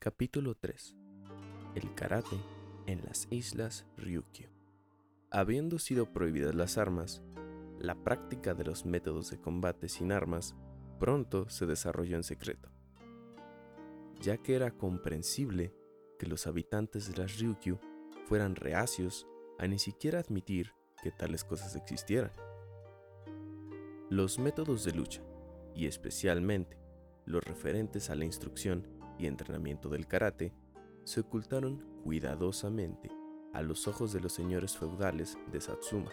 Capítulo 3 El karate en las islas Ryukyu. Habiendo sido prohibidas las armas, la práctica de los métodos de combate sin armas pronto se desarrolló en secreto, ya que era comprensible que los habitantes de las Ryukyu fueran reacios a ni siquiera admitir que tales cosas existieran. Los métodos de lucha, y especialmente los referentes a la instrucción y entrenamiento del karate, se ocultaron cuidadosamente a los ojos de los señores feudales de Satsuma.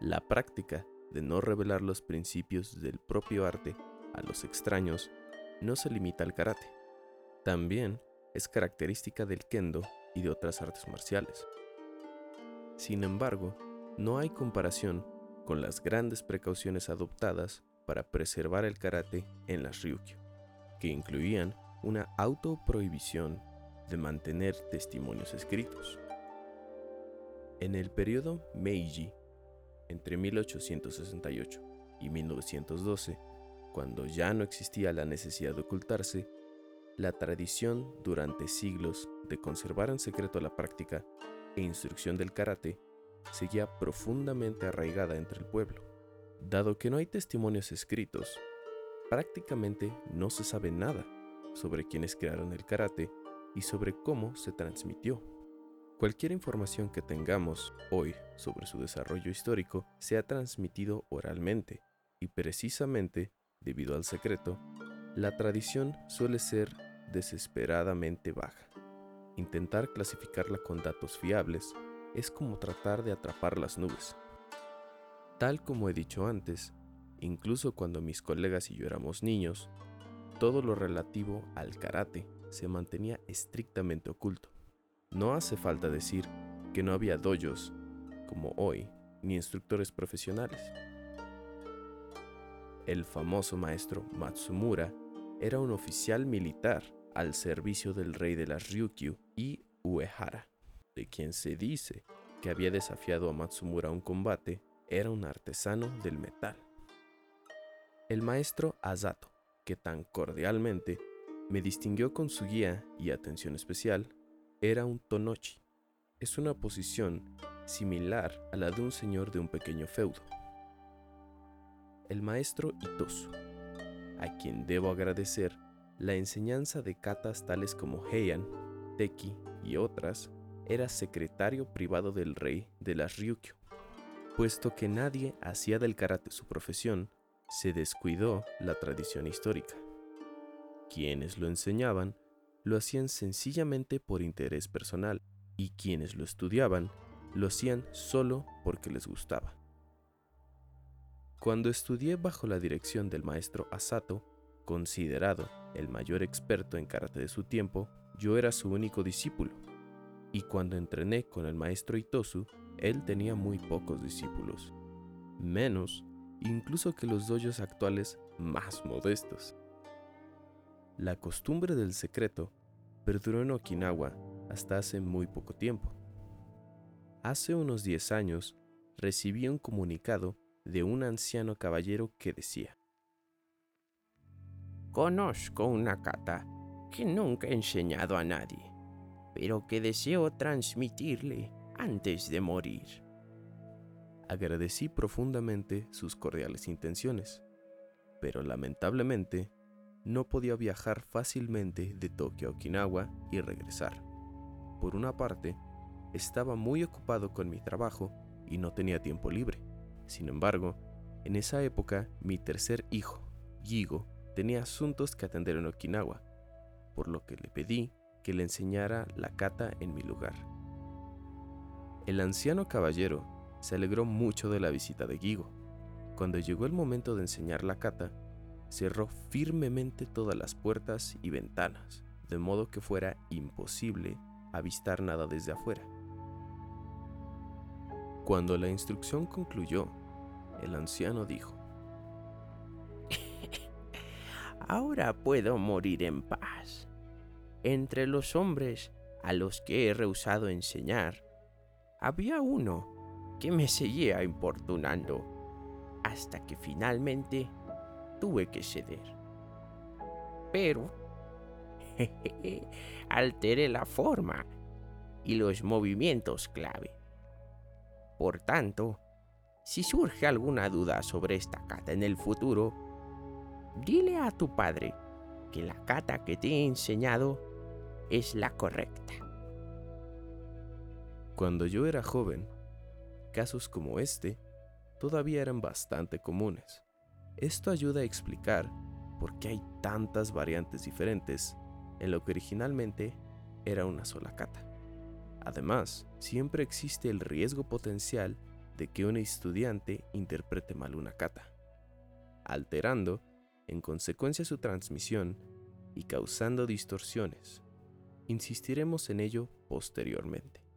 La práctica de no revelar los principios del propio arte a los extraños no se limita al karate. También es característica del kendo y de otras artes marciales. Sin embargo, no hay comparación con las grandes precauciones adoptadas para preservar el karate en las Ryukyu, que incluían una autoprohibición de mantener testimonios escritos. En el periodo Meiji, entre 1868 y 1912, cuando ya no existía la necesidad de ocultarse, la tradición durante siglos de conservar en secreto la práctica e instrucción del karate seguía profundamente arraigada entre el pueblo. Dado que no hay testimonios escritos, prácticamente no se sabe nada sobre quienes crearon el karate y sobre cómo se transmitió. Cualquier información que tengamos hoy sobre su desarrollo histórico se ha transmitido oralmente y precisamente debido al secreto, la tradición suele ser desesperadamente baja. Intentar clasificarla con datos fiables es como tratar de atrapar las nubes. Tal como he dicho antes, incluso cuando mis colegas y yo éramos niños, todo lo relativo al karate se mantenía estrictamente oculto. No hace falta decir que no había dojos, como hoy, ni instructores profesionales. El famoso maestro Matsumura era un oficial militar al servicio del rey de las Ryukyu y Uehara, de quien se dice que había desafiado a Matsumura a un combate, era un artesano del metal. El maestro Azato, que tan cordialmente me distinguió con su guía y atención especial, era un tonochi. Es una posición similar a la de un señor de un pequeño feudo. El maestro Itosu, a quien debo agradecer la enseñanza de katas tales como Heian, Teki y otras, era secretario privado del rey de las Ryukyu. Puesto que nadie hacía del karate su profesión, se descuidó la tradición histórica. Quienes lo enseñaban lo hacían sencillamente por interés personal y quienes lo estudiaban lo hacían solo porque les gustaba. Cuando estudié bajo la dirección del maestro Asato, considerado el mayor experto en karate de su tiempo, yo era su único discípulo. Y cuando entrené con el maestro Itosu, él tenía muy pocos discípulos. Menos incluso que los dojos actuales más modestos. La costumbre del secreto perduró en Okinawa hasta hace muy poco tiempo. Hace unos 10 años recibí un comunicado de un anciano caballero que decía, Conozco una kata que nunca he enseñado a nadie, pero que deseo transmitirle antes de morir. Agradecí profundamente sus cordiales intenciones, pero lamentablemente no podía viajar fácilmente de Tokio a Okinawa y regresar. Por una parte, estaba muy ocupado con mi trabajo y no tenía tiempo libre. Sin embargo, en esa época mi tercer hijo, Gigo, tenía asuntos que atender en Okinawa, por lo que le pedí que le enseñara la kata en mi lugar. El anciano caballero se alegró mucho de la visita de Gigo. Cuando llegó el momento de enseñar la kata, cerró firmemente todas las puertas y ventanas, de modo que fuera imposible avistar nada desde afuera. Cuando la instrucción concluyó, el anciano dijo, ahora puedo morir en paz. Entre los hombres a los que he rehusado enseñar, había uno que me seguía importunando hasta que finalmente tuve que ceder. Pero Alteré la forma y los movimientos clave. Por tanto, si surge alguna duda sobre esta cata en el futuro, dile a tu padre que la cata que te he enseñado es la correcta. Cuando yo era joven, casos como este todavía eran bastante comunes. Esto ayuda a explicar por qué hay tantas variantes diferentes en lo que originalmente era una sola cata. Además, siempre existe el riesgo potencial de que un estudiante interprete mal una cata, alterando en consecuencia su transmisión y causando distorsiones. Insistiremos en ello posteriormente.